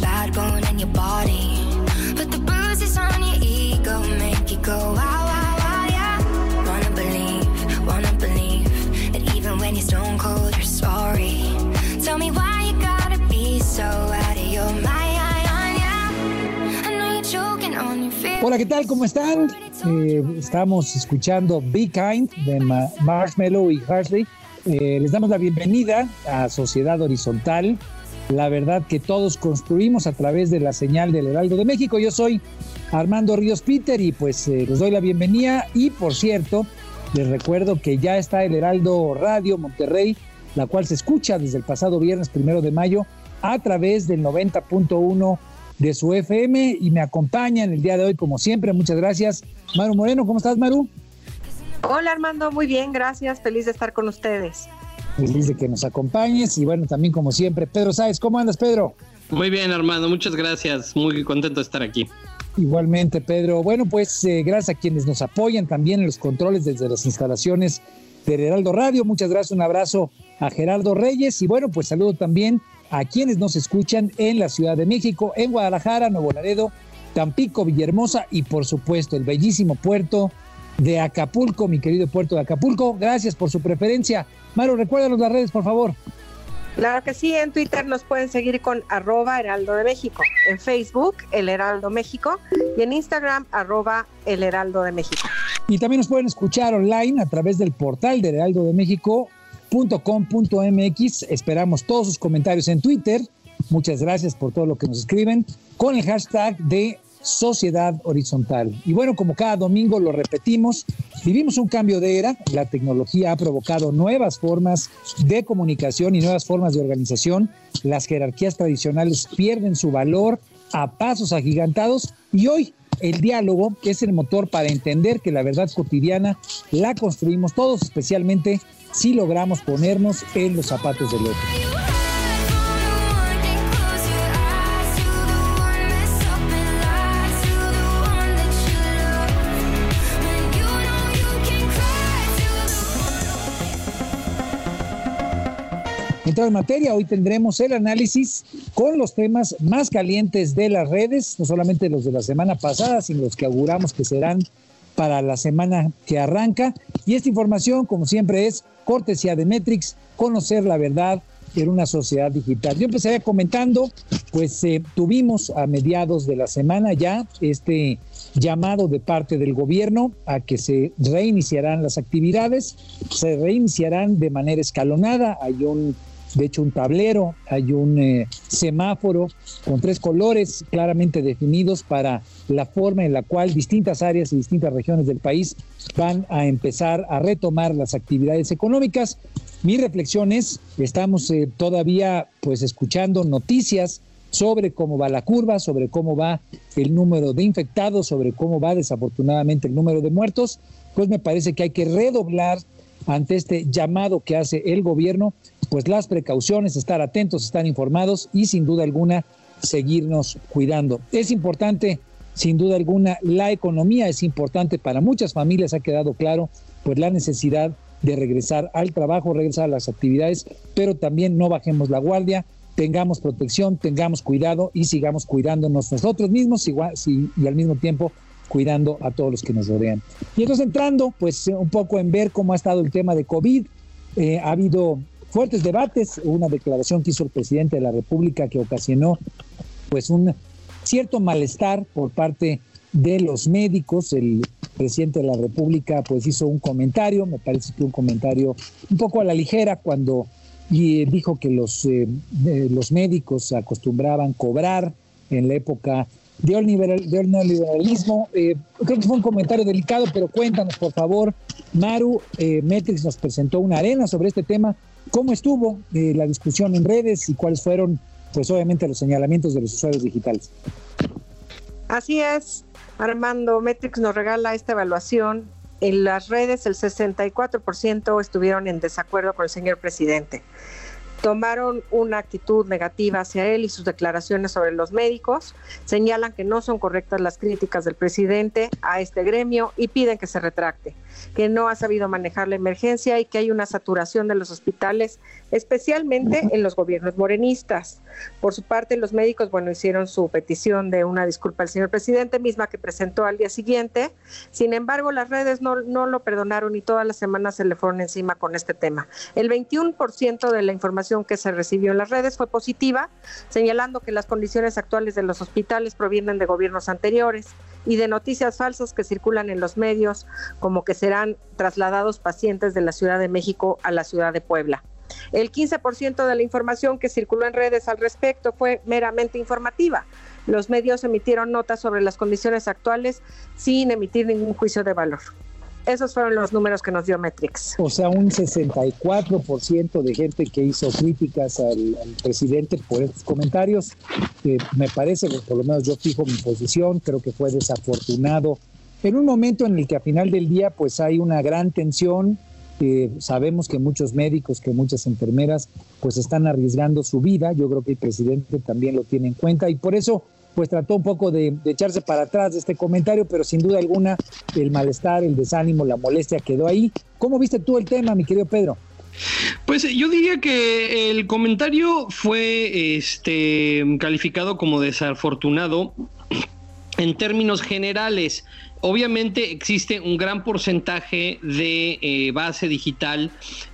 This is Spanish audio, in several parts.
Bad bone in your body. But the bruises on your ego make you go wow, wow, wow, yeah. Wanna believe, wanna believe that even when you're stone cold, you're sorry. Tell me why you gotta be so out of your mind, yeah. I know you're choking on your fear. Hola, ¿qué tal? ¿Cómo están? Eh, estamos escuchando Be Kind de Ma- Marshmello y Harsley. Eh, les damos la bienvenida a Sociedad Horizontal. La verdad que todos construimos a través de la señal del Heraldo de México. Yo soy Armando Ríos Peter y pues eh, les doy la bienvenida. Y por cierto, les recuerdo que ya está el Heraldo Radio Monterrey, la cual se escucha desde el pasado viernes primero de mayo a través del 90.1 de su FM y me acompañan el día de hoy, como siempre. Muchas gracias. Maru Moreno, ¿cómo estás, Maru? Hola Armando, muy bien, gracias, feliz de estar con ustedes. Feliz de que nos acompañes y bueno, también como siempre, Pedro Sáez, ¿cómo andas, Pedro? Muy bien, Armando, muchas gracias. Muy contento de estar aquí. Igualmente, Pedro. Bueno, pues eh, gracias a quienes nos apoyan también en los controles desde las instalaciones del Heraldo Radio. Muchas gracias, un abrazo a Gerardo Reyes y bueno, pues saludo también a quienes nos escuchan en la Ciudad de México, en Guadalajara, Nuevo Laredo, Tampico, Villahermosa y por supuesto el bellísimo puerto de Acapulco, mi querido puerto de Acapulco. Gracias por su preferencia. Maru, recuérdanos las redes, por favor. Claro que sí, en Twitter nos pueden seguir con arroba Heraldo de México, en Facebook El Heraldo México y en Instagram arroba El Heraldo de México. Y también nos pueden escuchar online a través del portal de Heraldo de México.com.mx. Esperamos todos sus comentarios en Twitter. Muchas gracias por todo lo que nos escriben con el hashtag de Sociedad Horizontal. Y bueno, como cada domingo lo repetimos, vivimos un cambio de era. La tecnología ha provocado nuevas formas de comunicación y nuevas formas de organización. Las jerarquías tradicionales pierden su valor a pasos agigantados y hoy el diálogo es el motor para entender que la verdad cotidiana la construimos todos, especialmente si logramos ponernos en los zapatos del otro. Entrando en materia, hoy tendremos el análisis con los temas más calientes de las redes, no solamente los de la semana pasada, sino los que auguramos que serán para la semana que arranca. Y esta información, como siempre, es cortesía de Metrix, conocer la verdad en una sociedad digital. Yo empezaría comentando, pues eh, tuvimos a mediados de la semana ya este llamado de parte del gobierno a que se reiniciarán las actividades, se reiniciarán de manera escalonada, hay un de hecho un tablero, hay un eh, semáforo con tres colores claramente definidos para la forma en la cual distintas áreas y distintas regiones del país van a empezar a retomar las actividades económicas. Mi reflexión es, estamos eh, todavía pues escuchando noticias sobre cómo va la curva, sobre cómo va el número de infectados, sobre cómo va desafortunadamente el número de muertos, pues me parece que hay que redoblar ante este llamado que hace el gobierno pues las precauciones, estar atentos, estar informados y sin duda alguna seguirnos cuidando. Es importante, sin duda alguna, la economía es importante para muchas familias, ha quedado claro, pues la necesidad de regresar al trabajo, regresar a las actividades, pero también no bajemos la guardia, tengamos protección, tengamos cuidado y sigamos cuidándonos nosotros mismos igual, y al mismo tiempo cuidando a todos los que nos rodean. Y entonces entrando pues un poco en ver cómo ha estado el tema de COVID, eh, ha habido fuertes debates, una declaración que hizo el presidente de la República que ocasionó pues un cierto malestar por parte de los médicos. El presidente de la República pues hizo un comentario, me parece que un comentario un poco a la ligera cuando y dijo que los, eh, los médicos acostumbraban cobrar en la época de del neoliberalismo. Eh, creo que fue un comentario delicado, pero cuéntanos, por favor, Maru, eh, Metrix nos presentó una arena sobre este tema. ¿Cómo estuvo eh, la discusión en redes y cuáles fueron, pues obviamente, los señalamientos de los usuarios digitales? Así es, Armando. Metrix nos regala esta evaluación. En las redes el 64% estuvieron en desacuerdo con el señor presidente tomaron una actitud negativa hacia él y sus declaraciones sobre los médicos, señalan que no son correctas las críticas del presidente a este gremio y piden que se retracte que no ha sabido manejar la emergencia y que hay una saturación de los hospitales, especialmente en los gobiernos morenistas. Por su parte, los médicos, bueno, hicieron su petición de una disculpa al señor presidente, misma que presentó al día siguiente. Sin embargo, las redes no, no lo perdonaron y todas las semanas se le fueron encima con este tema. El 21% de la información que se recibió en las redes fue positiva, señalando que las condiciones actuales de los hospitales provienen de gobiernos anteriores y de noticias falsas que circulan en los medios, como que serán trasladados pacientes de la Ciudad de México a la Ciudad de Puebla. El 15% de la información que circuló en redes al respecto fue meramente informativa. Los medios emitieron notas sobre las condiciones actuales sin emitir ningún juicio de valor. Esos fueron los números que nos dio Metrix. O sea, un 64% de gente que hizo críticas al, presidente por estos comentarios. me parece por lo menos yo fijo mi posición, creo que fue desafortunado. En un momento en el que a final del día pues hay una gran tensión, sabemos que muchos médicos, que muchas enfermeras pues están arriesgando su vida, yo creo que el presidente también lo tiene en cuenta y por eso pues trató un poco de, echarse para atrás de este comentario, pero sin duda alguna el malestar, el desánimo, la molestia quedó ahí. ¿Cómo viste tú el tema, mi querido Pedro? Pues yo diría que el comentario fue este calificado como desafortunado en términos generales. Obviamente existe un gran porcentaje de eh, base digital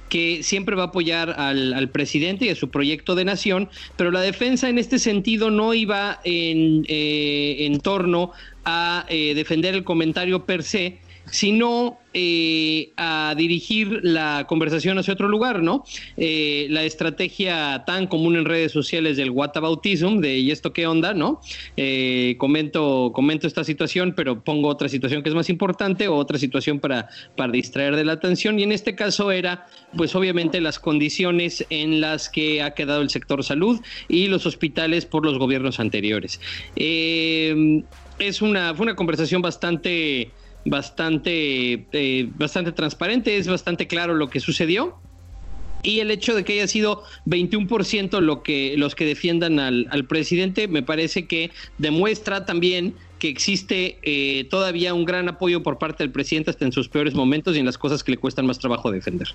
que siempre va a apoyar al, presidente y a su proyecto de nación, pero la defensa en este sentido no iba en, eh, en torno a eh, defender el comentario per se, sino eh, a dirigir la conversación hacia otro lugar, ¿no? Eh, la estrategia tan común en redes sociales del whataboutism, de ¿y esto qué onda, no? Eh, comento, comento esta situación, pero pongo otra situación que es más importante o otra situación para, para distraer de la atención. Y en este caso era, pues obviamente, las condiciones en las que ha quedado el sector salud y los hospitales por los gobiernos anteriores. es una, fue una conversación bastante bastante, eh, bastante transparente, es bastante claro lo que sucedió. Y el hecho de que haya sido 21% lo que, los que defiendan al, al presidente me parece que demuestra también que existe eh, todavía un gran apoyo por parte del presidente hasta en sus peores momentos y en las cosas que le cuestan más trabajo defender.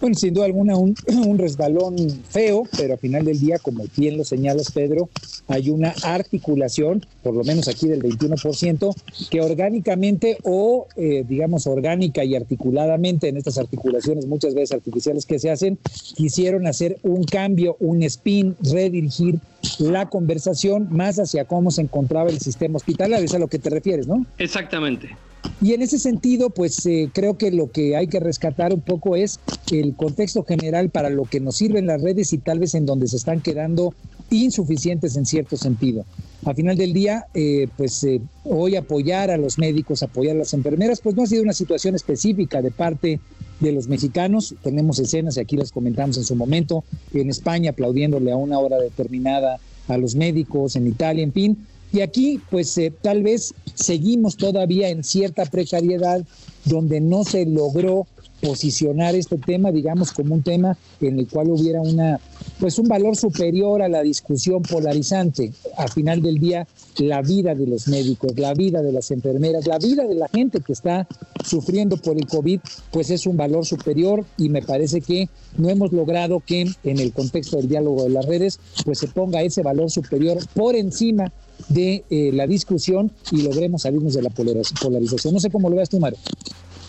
Bueno, sin duda alguna un, resbalón feo, pero al final del día, como bien lo señalas, Pedro, hay una articulación, por lo menos aquí del 21%, que orgánicamente o, eh, digamos, orgánica y articuladamente en estas articulaciones, muchas veces artificiales que se hacen, quisieron hacer un cambio, un spin, redirigir la conversación más hacia cómo se encontraba el sistema hospitalario, es a lo que te refieres, ¿no? Exactamente. Y en ese sentido, pues eh, creo que lo que hay que rescatar un poco es el contexto general para lo que nos sirven las redes y tal vez en donde se están quedando insuficientes en cierto sentido. A final del día, eh, pues eh, hoy apoyar a los médicos, apoyar a las enfermeras, pues no ha sido una situación específica de parte de los mexicanos. Tenemos escenas, y aquí las comentamos en su momento, en España aplaudiéndole a una hora determinada a los médicos, en Italia, en fin. Y aquí, pues eh, tal vez seguimos todavía en cierta precariedad donde no se logró posicionar este tema, digamos, como un tema en el cual hubiera una, pues un valor superior a la discusión polarizante. Al final del día, la vida de los médicos, la vida de las enfermeras, la vida de la gente que está sufriendo por el COVID, pues es un valor superior y me parece que no hemos logrado que en el contexto del diálogo de las redes, pues se ponga ese valor superior por encima de eh, la discusión y logremos salirnos de la polarización. No sé cómo lo veas tú, Mario.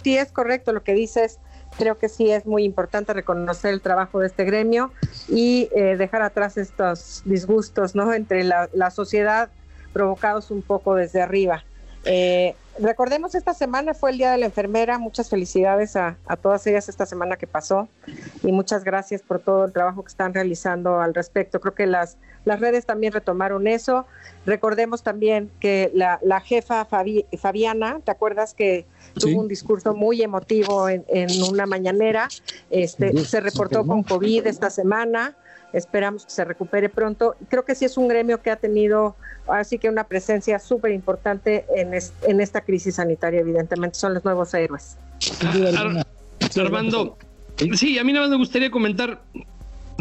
Sí, es correcto lo que dices. Creo que sí es muy importante reconocer el trabajo de este gremio y eh, dejar atrás estos disgustos ¿no? entre la, sociedad provocados un poco desde arriba. Eh, recordemos, esta semana fue el Día de la Enfermera. Muchas felicidades a, todas ellas esta semana que pasó y muchas gracias por todo el trabajo que están realizando al respecto. Creo que las, las redes también retomaron eso. Recordemos también que la, jefa Fabiana, ¿te acuerdas que tuvo un discurso muy emotivo en, una mañanera? Este, se reportó con COVID esta semana. Esperamos que se recupere pronto. Creo que sí es un gremio que ha tenido así que una presencia súper importante en, en esta crisis sanitaria, evidentemente, son los nuevos héroes. Armando, sí, a mí nada más me gustaría comentar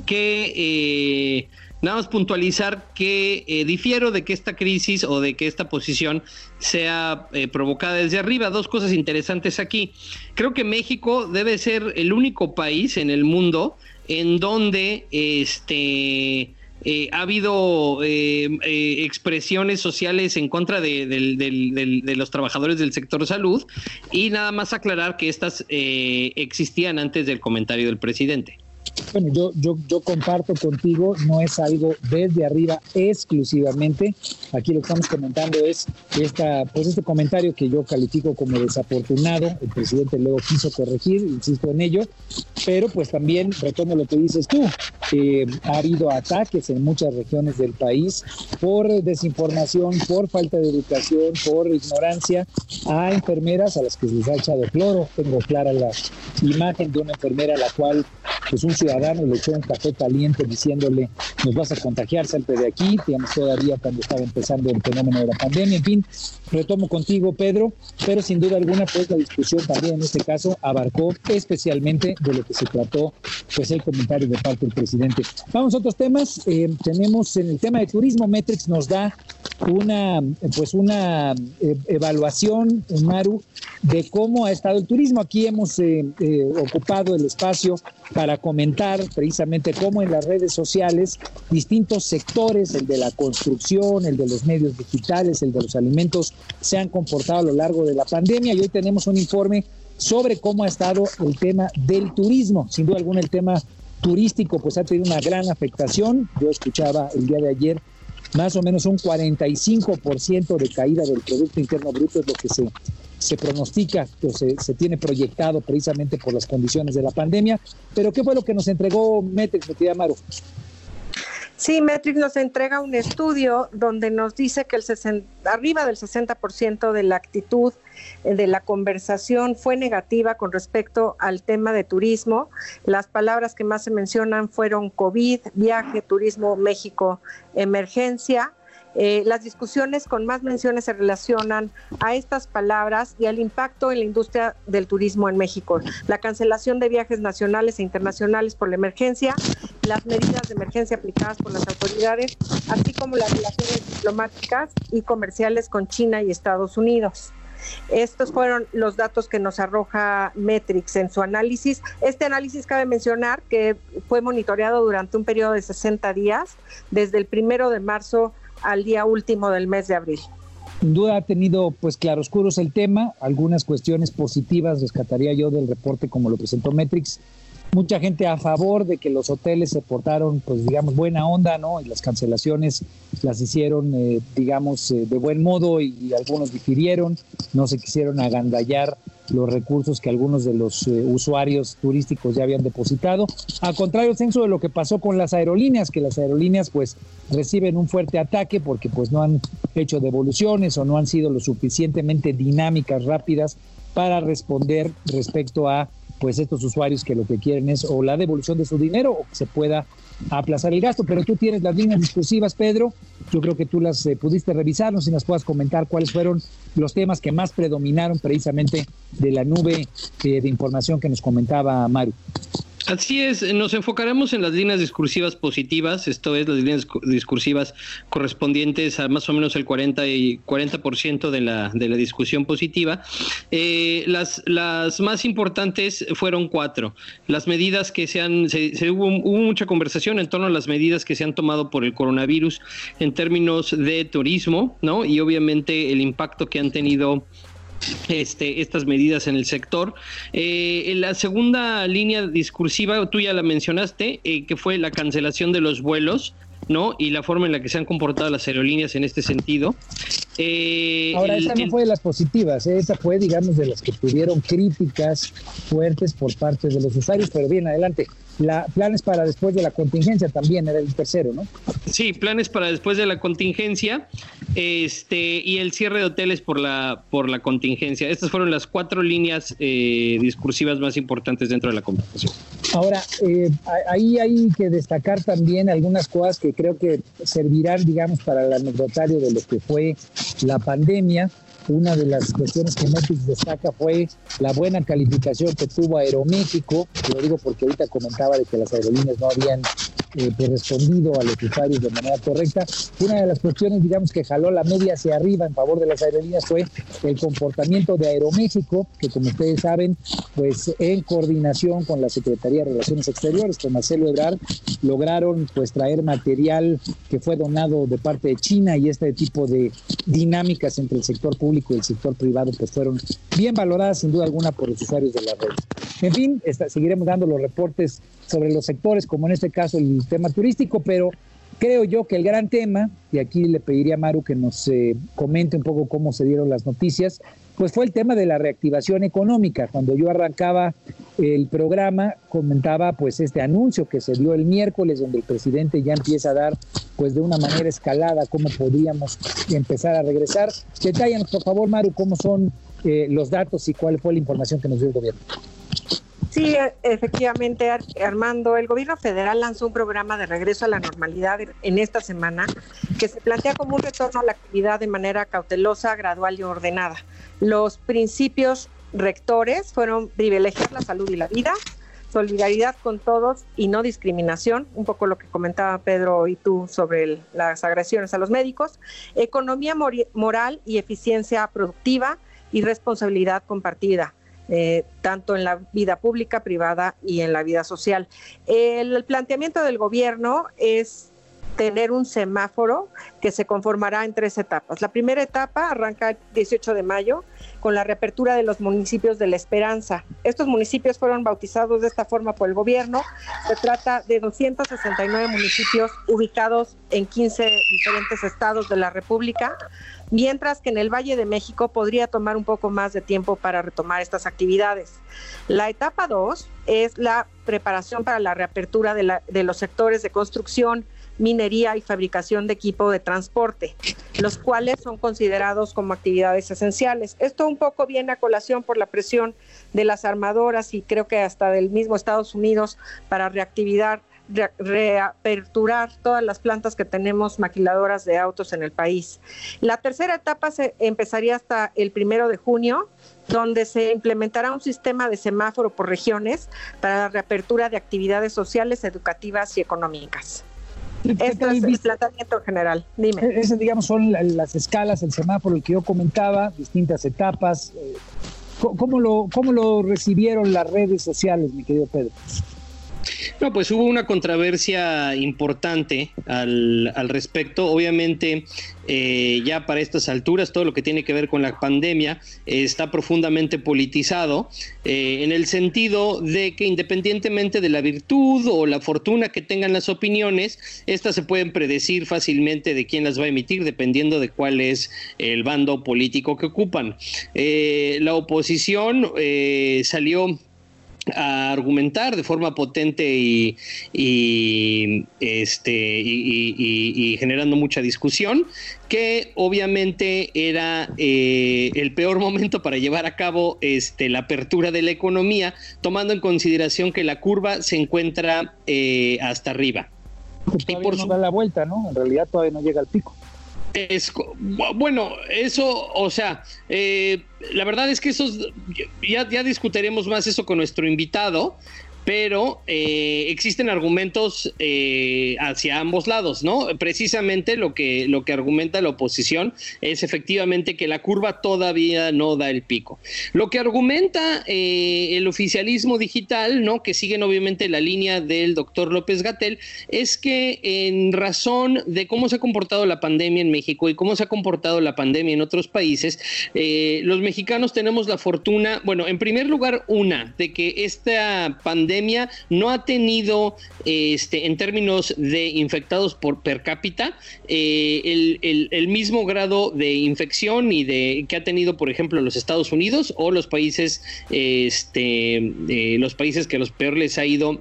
que eh, nada más puntualizar que eh, difiero de que esta crisis o de que esta posición sea eh, provocada desde arriba. Dos cosas interesantes aquí. Creo que México debe ser el único país en el mundo en donde este eh, ha habido eh, expresiones sociales en contra de, los trabajadores del sector salud y nada más aclarar que estas existían antes del comentario del presidente. Bueno, yo, yo, yo comparto contigo, no es algo desde arriba exclusivamente. Aquí lo que estamos comentando es esta, pues este comentario que yo califico como desafortunado. El presidente luego quiso corregir, insisto en ello, pero pues también retomo lo que dices tú. ha habido ataques en muchas regiones del país por desinformación, por falta de educación, por ignorancia a enfermeras a las que se les ha echado cloro. Tengo clara la imagen de una enfermera a la cual pues un ciudadano le echó un café caliente diciéndole nos vas a contagiar, salte de aquí, digamos todavía cuando estaba empezando el fenómeno de la pandemia, en fin, retomo contigo Pedro, pero sin duda alguna pues la discusión también en este caso abarcó especialmente de lo que se trató pues el comentario de parte del presidente. Vamos a otros temas, eh, tenemos en el tema de turismo, Metrix nos da una pues una eh, evaluación, Maru, de cómo ha estado el turismo. Aquí hemos eh, ocupado el espacio para comentar precisamente cómo en las redes sociales distintos sectores, el de la construcción, el de los medios digitales, el de los alimentos, se han comportado a lo largo de la pandemia y hoy tenemos un informe sobre cómo ha estado el tema del turismo. Sin duda alguna el tema turístico pues ha tenido una gran afectación. Yo escuchaba el día de ayer más o menos un 45% de caída del Producto Interno Bruto es lo que se se pronostica, o se, se, tiene proyectado precisamente por las condiciones de la pandemia. Pero ¿qué fue lo que nos entregó Metrix, mi Amaro? Sí, Metrix nos entrega un estudio donde nos dice que el arriba del 60% de la actitud eh, de la conversación fue negativa con respecto al tema de turismo. Las palabras que más se mencionan fueron COVID, viaje, turismo, México, emergencia. Eh, las discusiones con más menciones se relacionan a estas palabras y al impacto en la industria del turismo en México. La cancelación de viajes nacionales e internacionales por la emergencia, las medidas de emergencia aplicadas por las autoridades, así como las relaciones diplomáticas y comerciales con China y Estados Unidos. Estos fueron los datos que nos arroja Metrix en su análisis. Este análisis cabe mencionar que fue monitoreado durante un periodo de 60 días, desde el primero de marzo al día último del mes de abril. Sin duda ha tenido pues claroscuros el tema, algunas cuestiones positivas rescataría yo del reporte como lo presentó Metrix. Mucha gente a favor de que los hoteles se portaron, pues digamos, buena onda, ¿no? Y las cancelaciones las hicieron, eh, digamos, eh, de buen modo y, algunos difirieron, no se quisieron agandallar los recursos que algunos de los eh, usuarios turísticos ya habían depositado. Al contrario, censo de lo que pasó con las aerolíneas, que las aerolíneas pues reciben un fuerte ataque porque pues no han hecho devoluciones o no han sido lo suficientemente dinámicas, rápidas para responder respecto a pues estos usuarios que lo que quieren es o la devolución de su dinero o que se pueda aplazar el gasto. Pero tú tienes las líneas discursivas, Pedro. Yo creo que tú las eh, pudiste revisar, no sé si nos puedas comentar cuáles fueron los temas que más predominaron precisamente de la nube eh, de información que nos comentaba Maru. Así es, nos enfocaremos en las líneas discursivas positivas, esto es las líneas discursivas correspondientes a más o menos el 40 y 40% de la, de la discusión positiva. Eh, las, las más importantes fueron cuatro. Las medidas que se han, se, hubo, hubo mucha conversación en torno a las medidas que se han tomado por el coronavirus en términos de turismo, ¿no? Y obviamente el impacto que han tenido este, estas medidas en el sector. Eh, en la segunda línea discursiva, tú ya la mencionaste, eh, que fue la cancelación de los vuelos. ¿No? Y la forma en la que se han comportado las aerolíneas en este sentido. Eh, Ahora, esa no fue de las positivas, esa fue, digamos, de las que tuvieron críticas fuertes por parte de los usuarios, pero bien, adelante la, planes para después de la contingencia también era el tercero, ¿no? Sí, planes para después de la contingencia este, y el cierre de hoteles por la, por la contingencia. Estas fueron las cuatro líneas eh, discursivas más importantes dentro de la conversación. Ahora, eh, ahí hay que destacar también algunas cosas que creo que servirán, digamos, para el anecdotario de lo que fue la pandemia una de las cuestiones que Netflix destaca fue la buena calificación que tuvo Aeroméxico, lo digo porque ahorita comentaba de que las aerolíneas no habían eh, pues, respondido a los usuarios de manera correcta. Una de las cuestiones, digamos, que jaló la media hacia arriba en favor de las aerolíneas fue el comportamiento de Aeroméxico, que como ustedes saben, pues en coordinación con la Secretaría de Relaciones Exteriores, con Marcelo Ebrard, lograron pues traer material que fue donado de parte de China y este tipo de dinámicas entre el sector público y el sector privado pues fueron bien valoradas sin duda alguna por los usuarios de la red. En fin, seguiremos dando los reportes sobre los sectores, como en este caso el tema turístico, pero creo yo que el gran tema, y aquí le pediría a Maru que nos eh, comente un poco cómo se dieron las noticias, pues fue el tema de la reactivación económica. Cuando yo arrancaba el programa, comentaba pues este anuncio que se dio el miércoles, donde el presidente ya empieza a dar pues de una manera escalada cómo podríamos empezar a regresar. Detállanos, por favor, Maru, cómo son eh, los datos y cuál fue la información que nos dio el gobierno. Sí, e, efectivamente, Armando, el gobierno federal lanzó un programa de regreso a la normalidad en esta semana que se plantea como un retorno a la actividad de manera cautelosa, gradual y ordenada. Los principios rectores fueron privilegiar la salud y la vida, solidaridad con todos y no discriminación, un poco lo que comentaba Pedro y tú sobre las agresiones a los médicos, economía moral y eficiencia productiva y responsabilidad compartida eh, tanto en la vida pública, privada y en la vida social. El planteamiento del gobierno es tener un semáforo que se conformará en tres etapas. La primera etapa arranca el 18 de mayo con la reapertura de los municipios de La Esperanza. Estos municipios fueron bautizados de esta forma por el gobierno. Se trata de 269 municipios ubicados en 15 diferentes estados de la República, mientras que en el Valle de México podría tomar un poco más de tiempo para retomar estas actividades. La etapa 2 es la preparación para la reapertura de, de los sectores de construcción, minería y fabricación de equipo de transporte, los cuales son considerados como actividades esenciales. Esto un poco viene a colación por la presión de las armadoras y creo que hasta del mismo Estados Unidos para reactivar reaperturar todas las plantas que tenemos maquiladoras de autos en el país. La tercera etapa se empezaría hasta el primero de junio, donde se implementará un sistema de semáforo por regiones para la reapertura de actividades sociales, educativas y económicas. Esto es el planteamiento general. Dime. E-, esas, digamos, son las escalas, el semáforo, el que yo comentaba, distintas etapas. Eh, ¿Cómo lo, cómo lo recibieron las redes sociales, mi querido Pedro? No, pues hubo una controversia importante al, respecto. Obviamente, eh, ya para estas alturas, todo lo que tiene que ver con la pandemia eh, está profundamente politizado, eh, en el sentido de que independientemente de la virtud o la fortuna que tengan las opiniones, estas se pueden predecir fácilmente de quién las va a emitir, dependiendo de cuál es el bando político que ocupan. la oposición salió a argumentar de forma potente y, este y, generando mucha discusión que obviamente era eh, el peor momento para llevar a cabo este, la apertura de la economía tomando en consideración que la curva se encuentra eh, hasta arriba. Y por no da la vuelta no en realidad todavía no llega al pico es, bueno, eso, o sea, eh, la verdad es que eso, ya, ya discutiremos más eso con nuestro invitado, pero eh, existen argumentos eh, hacia ambos lados, ¿no? Precisamente lo que, lo que argumenta la oposición es efectivamente que la curva todavía no da el pico. Lo que argumenta eh, el oficialismo digital, ¿no? Que siguen obviamente la línea del doctor López Gatel, es que en razón de cómo se ha comportado la pandemia en México y cómo se ha comportado la pandemia en otros países, los mexicanos tenemos la fortuna, bueno, en primer lugar, una, de que esta pandemia no ha tenido, este, en términos de infectados por per cápita, eh, el, mismo grado de infección y de que ha tenido, por ejemplo, los Estados Unidos o los países, este, eh, los países que los peor les ha ido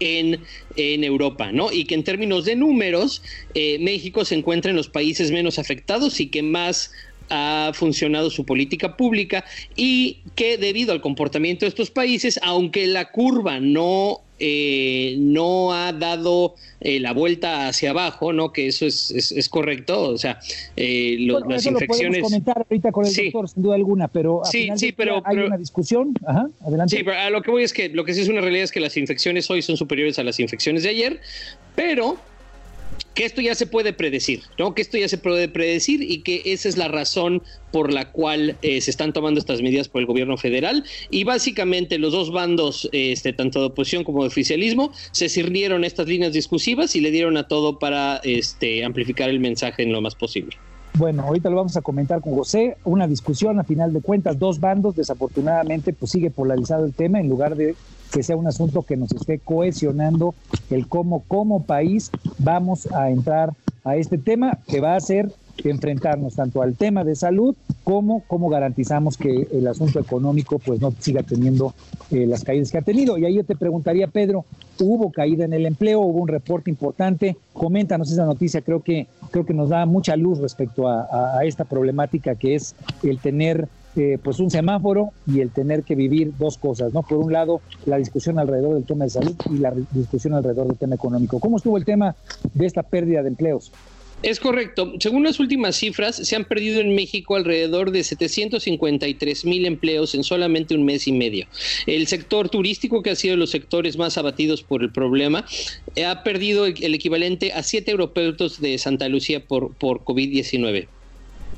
en, en, Europa, ¿no? Y que en términos de números, eh, México se encuentra en los países menos afectados y que más ha funcionado su política pública y que debido al comportamiento de estos países, aunque la curva no eh, no ha dado eh, la vuelta hacia abajo, ¿no? Que eso es, es, correcto, o sea, eh, las infecciones. Lo comentar ahorita con el doctor, sin duda alguna, pero sí, sí, pero hay una discusión. Ajá, adelante. Sí, pero a lo que voy es que lo que sí es una realidad es que las infecciones hoy son superiores a las infecciones de ayer, pero que esto ya se puede predecir, ¿no? Que esto ya se puede predecir y que esa es la razón por la cual eh, se están tomando estas medidas por el gobierno federal y básicamente los dos bandos, este, tanto de oposición como de oficialismo, se sirvieron estas líneas discursivas y le dieron a todo para este, amplificar el mensaje en lo más posible. Bueno, ahorita lo vamos a comentar con José, una discusión a final de cuentas, dos bandos, desafortunadamente pues sigue polarizado el tema en lugar de que sea un asunto que nos esté cohesionando el cómo como país vamos a entrar a este tema que va a ser enfrentarnos tanto al tema de salud como cómo garantizamos que el asunto económico pues no siga teniendo eh, las caídas que ha tenido. Y ahí yo te preguntaría, Pedro, hubo caída en el empleo, hubo un reporte importante, coméntanos esa noticia, creo que, creo que nos da mucha luz respecto a, a esta problemática que es el tener eh, pues un semáforo y el tener que vivir dos cosas, ¿no? Por un lado, la discusión alrededor del tema de salud y la discusión alrededor del tema económico. ¿Cómo estuvo el tema de esta pérdida de empleos? Es correcto. Según las últimas cifras, se han perdido en México alrededor de 753 mil empleos en solamente un mes y medio. El sector turístico, que ha sido los sectores más abatidos por el problema, ha perdido el equivalente a siete aeropuertos de Santa Lucía por, por COVID-19.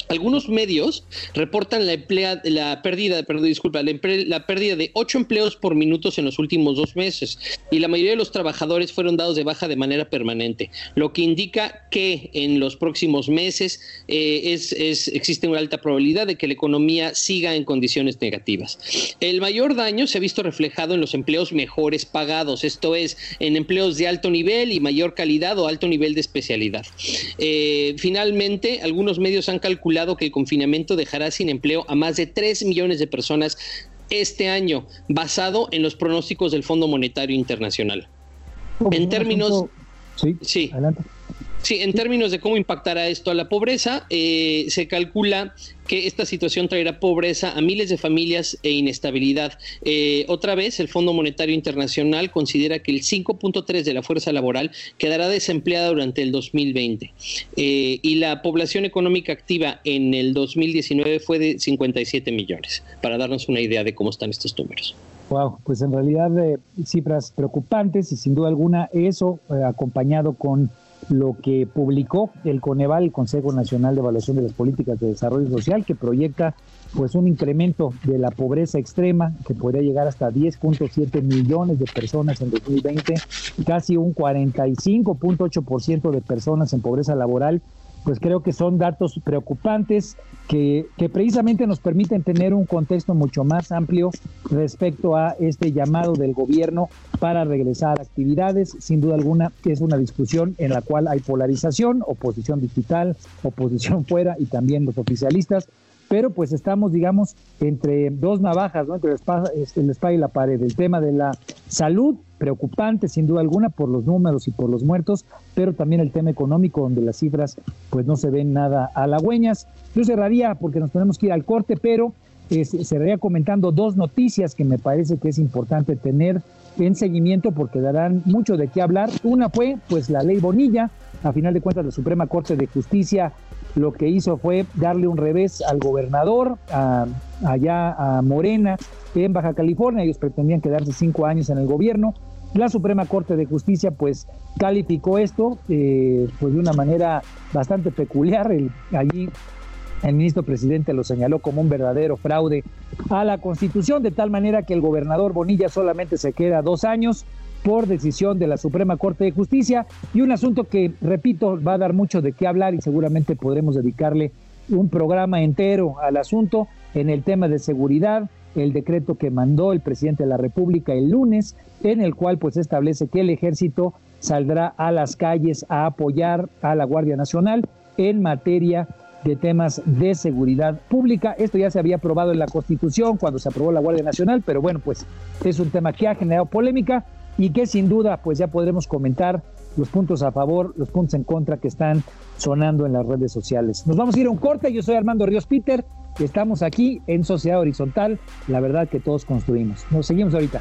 Algunos medios reportan la, emplea, la pérdida, perdón, disculpa, la, pérdida de ocho empleos por minutos en los últimos dos meses y la mayoría de los trabajadores fueron dados de baja de manera permanente, lo que indica que en los próximos meses eh, es, existe una alta probabilidad de que la economía siga en condiciones negativas. El mayor daño se ha visto reflejado en los empleos mejores pagados, esto es, en empleos de alto nivel y mayor calidad o alto nivel de especialidad. Eh, finalmente, algunos medios han calculado que el confinamiento dejará sin empleo a más de 3 millones de personas este año, basado en los pronósticos del Fondo Monetario Internacional. En términos... Sí, sí. Adelante. Sí, en términos de cómo impactará esto a la pobreza, eh, se calcula que esta situación traerá pobreza a miles de familias e inestabilidad. Eh, otra vez, el Fondo Monetario Internacional considera que el 5.3 de la fuerza laboral quedará desempleada durante el 2020 eh, y la población económica activa en el 2019 fue de 57 millones, para darnos una idea de cómo están estos números. Wow, pues en realidad cifras preocupantes y sin duda alguna eso acompañado con lo que publicó el Coneval, el Consejo Nacional de Evaluación de las Políticas de Desarrollo Social, que proyecta pues un incremento de la pobreza extrema que podría llegar hasta 10.7 millones de personas en 2020, casi un 45.8% de personas en pobreza laboral pues creo que son datos preocupantes que, que, precisamente nos permiten tener un contexto mucho más amplio respecto a este llamado del gobierno para regresar a actividades. Sin duda alguna es una discusión en la cual hay polarización, oposición digital, oposición fuera y también los oficialistas. Pero pues estamos, digamos, entre dos navajas, ¿no? entre la espada, este, y la pared. El tema de la salud, preocupante sin duda alguna por los números y por los muertos, pero también el tema económico, donde las cifras pues no se ven nada halagüeñas. Yo cerraría porque nos tenemos que ir al corte, pero eh, cerraría comentando dos noticias que me parece que es importante tener en seguimiento porque darán mucho de qué hablar. Una fue pues la ley Bonilla, a final de cuentas la Suprema Corte de Justicia lo que hizo fue darle un revés al gobernador, allá a Morena, en Baja California. Ellos pretendían quedarse cinco años en el gobierno. La Suprema Corte de Justicia pues calificó esto eh, pues de una manera bastante peculiar. Allí el ministro presidente lo señaló como un verdadero fraude a la Constitución, de tal manera que el gobernador Bonilla solamente se queda dos años por decisión de la Suprema Corte de Justicia y un asunto que, repito, va a dar mucho de qué hablar y seguramente podremos dedicarle un programa entero al asunto en el tema de seguridad, el decreto que mandó el presidente de la República el lunes, en el cual pues establece que el ejército saldrá a las calles a apoyar a la Guardia Nacional en materia de temas de seguridad pública. Esto ya se había aprobado en la Constitución cuando se aprobó la Guardia Nacional, pero bueno, pues es un tema que ha generado polémica y que sin duda pues ya podremos comentar los puntos a favor, los puntos en contra que están sonando en las redes sociales. Nos vamos a ir a un corte, yo soy Armando Ríos Peter, estamos aquí en Sociedad Horizontal, la verdad que todos construimos. Nos seguimos ahorita.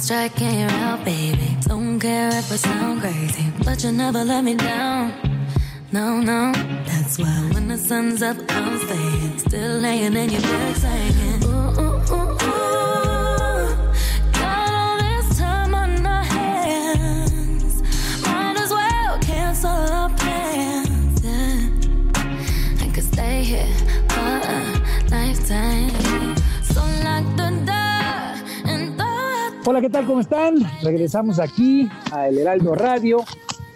Strike out, baby. Don't care if I sound crazy, but you never let me down. No, no, that's why when the sun's up, I'm staying. Still laying in your bed saying, Hola, ¿qué tal? ¿Cómo están? Regresamos aquí a El Heraldo Radio.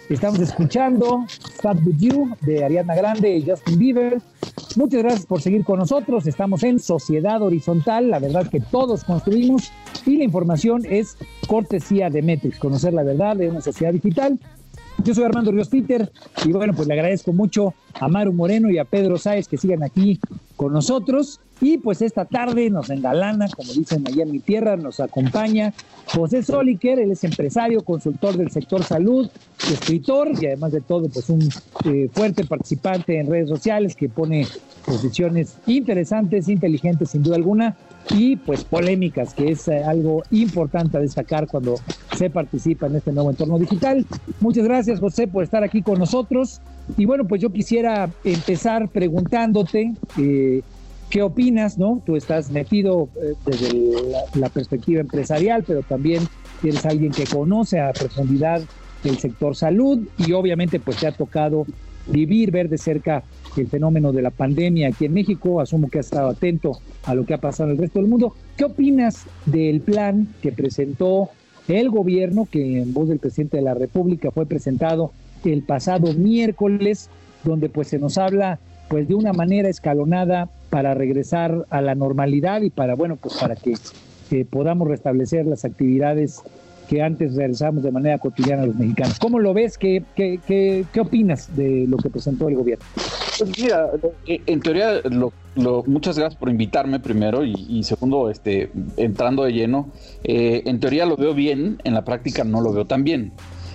Estamos escuchando Start With You de Ariana Grande y Justin Bieber. Muchas gracias por seguir con nosotros. Estamos en Sociedad Horizontal, la verdad que todos construimos y la información es cortesía de Metrix, conocer la verdad de una sociedad digital. Yo soy Armando Ríos Peter y bueno, pues le agradezco mucho a Maru Moreno y a Pedro Sáez que sigan aquí con nosotros. Y pues esta tarde nos engalana, como dicen allá en mi tierra, nos acompaña José Soliker, él es empresario, consultor del sector salud, escritor y además de todo, pues un eh, fuerte participante en redes sociales que pone posiciones interesantes, inteligentes sin duda alguna y pues polémicas, que es eh, algo importante a destacar cuando se participa en este nuevo entorno digital. Muchas gracias José por estar aquí con nosotros. Y bueno, pues yo quisiera empezar preguntándote eh, qué opinas, ¿no? Tú estás metido eh, desde la, perspectiva empresarial, pero también eres alguien que conoce a profundidad el sector salud y obviamente pues te ha tocado vivir, ver de cerca el fenómeno de la pandemia aquí en México. Asumo que has estado atento a lo que ha pasado en el resto del mundo. ¿Qué opinas del plan que presentó el gobierno, que en voz del presidente de la República fue presentado el pasado miércoles, donde pues se nos habla pues de una manera escalonada para regresar a la normalidad y para bueno pues para que eh, podamos restablecer las actividades que antes realizamos de manera cotidiana los mexicanos. ¿Cómo lo ves? ¿Qué, qué, qué, qué opinas de lo que presentó el gobierno? Pues mira, en teoría, lo, lo, muchas gracias por invitarme primero y, y segundo, este, entrando de lleno, eh, en teoría lo veo bien, en la práctica no lo veo tan bien.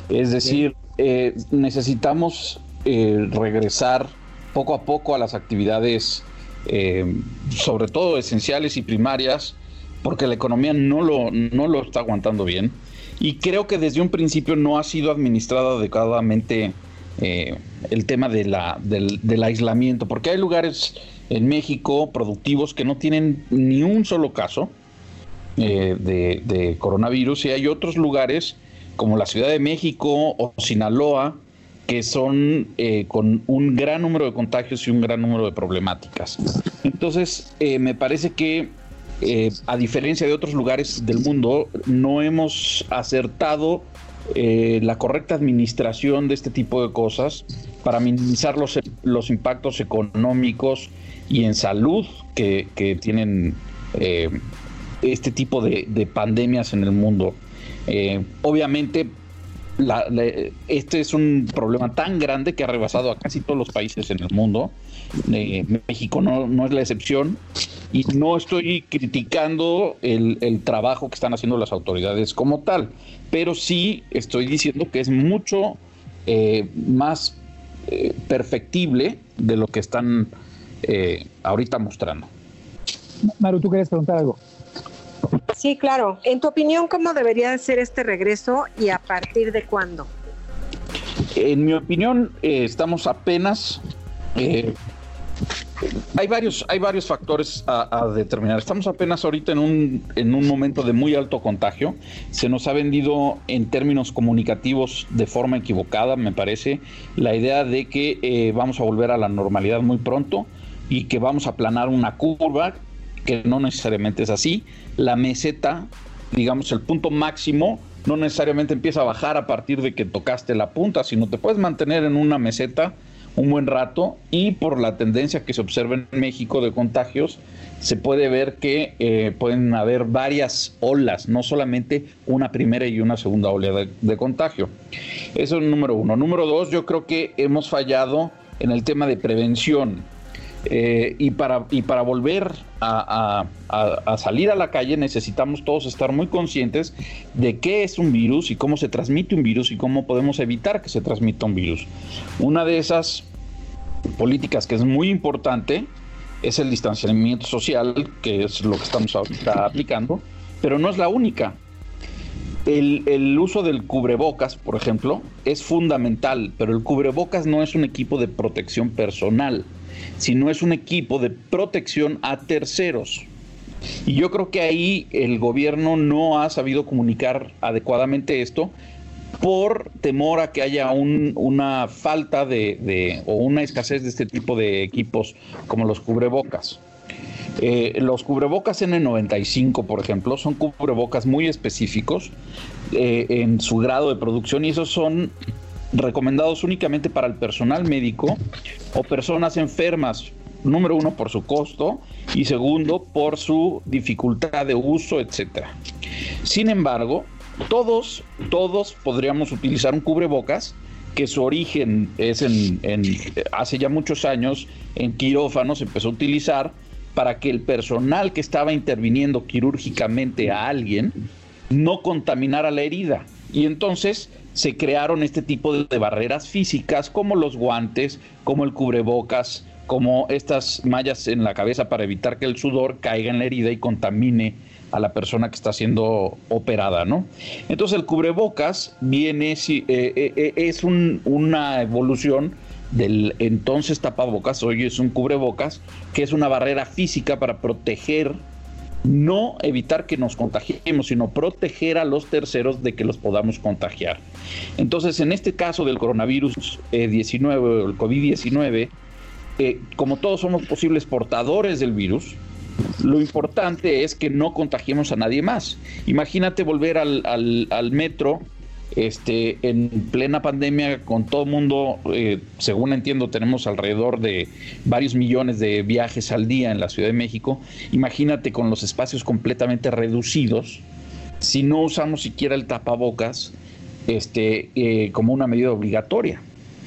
Es decir, eh, necesitamos eh, regresar poco a poco a las actividades, eh, sobre todo esenciales y primarias, porque la economía no lo, no lo está aguantando bien. Y creo que desde un principio no ha sido administrado adecuadamente el tema de la, del, del aislamiento, porque hay lugares en México productivos que no tienen ni un solo caso eh, de, coronavirus y hay otros lugares como la Ciudad de México o Sinaloa que son eh, con un gran número de contagios y un gran número de problemáticas. Entonces, me parece que a diferencia de otros lugares del mundo, no hemos acertado la correcta administración de este tipo de cosas para minimizar los, los impactos económicos y en salud que, tienen eh, este tipo de, pandemias en el mundo. Eh, obviamente, este es un problema tan grande que ha rebasado a casi todos los países en el mundo. Eh, México no, es la excepción y no estoy criticando el, trabajo que están haciendo las autoridades como tal, pero sí estoy diciendo que es mucho más perfectible de lo que están eh, ahorita mostrando. Maru, ¿tú querías preguntar algo? Sí, claro. En tu opinión, ¿cómo debería de ser este regreso y a partir de cuándo? En mi opinión, eh, estamos apenas eh, hay varios, hay varios factores a, determinar. Estamos apenas ahorita en un, en un momento de muy alto contagio. Se nos ha vendido en términos comunicativos de forma equivocada, me parece, la idea de que eh, vamos a volver a la normalidad muy pronto y que vamos a aplanar una curva, que no necesariamente es así. La meseta, digamos, el punto máximo no necesariamente empieza a bajar a partir de que tocaste la punta, sino te puedes mantener en una meseta un buen rato y por la tendencia que se observa en México de contagios, se puede ver que eh, pueden haber varias olas, no solamente una primera y una segunda ola de, contagio. Eso es número uno. Número dos, yo creo que hemos fallado en el tema de prevención. Eh, y, para, y para volver a, salir a la calle necesitamos todos estar muy conscientes de qué es un virus y cómo se transmite un virus y cómo podemos evitar que se transmita un virus. Una de esas políticas que es muy importante es el distanciamiento social, que es lo que estamos aplicando, pero no es la única. El, el, uso del cubrebocas, por ejemplo, es fundamental, pero el cubrebocas no es un equipo de protección personal, sino es un equipo de protección a terceros. Y yo creo que ahí el gobierno no ha sabido comunicar adecuadamente esto por temor a que haya una falta de, o una escasez de este tipo de equipos como los cubrebocas. Eh, los cubrebocas N95, por ejemplo, son cubrebocas muy específicos eh, en su grado de producción y esos son recomendados únicamente para el personal médico o personas enfermas, número uno por su costo y segundo por su dificultad de uso, etcétera. Sin embargo, todos, todos podríamos utilizar un cubrebocas que su origen es en, hace ya muchos años en quirófanos, empezó a utilizar para que el personal que estaba interviniendo quirúrgicamente a alguien no contaminara la herida. Y entonces se crearon este tipo de barreras físicas como los guantes, como el cubrebocas, como estas mallas en la cabeza para evitar que el sudor caiga en la herida y contamine a la persona que está siendo operada, ¿no? Entonces el cubrebocas viene, eh, eh, eh, es una evolución del entonces tapabocas, hoy es un cubrebocas, que es una barrera física para proteger, no evitar que nos contagiemos, sino proteger a los terceros de que los podamos contagiar. Entonces, en este caso del coronavirus 19, el COVID-19, como todos somos posibles portadores del virus, lo importante es que no contagiemos a nadie más. Imagínate volver al, metro este, en plena pandemia con todo el mundo, eh, según entiendo, tenemos alrededor de varios millones de viajes al día en la Ciudad de México. Imagínate con los espacios completamente reducidos, si no usamos siquiera el tapabocas este, eh, como una medida obligatoria.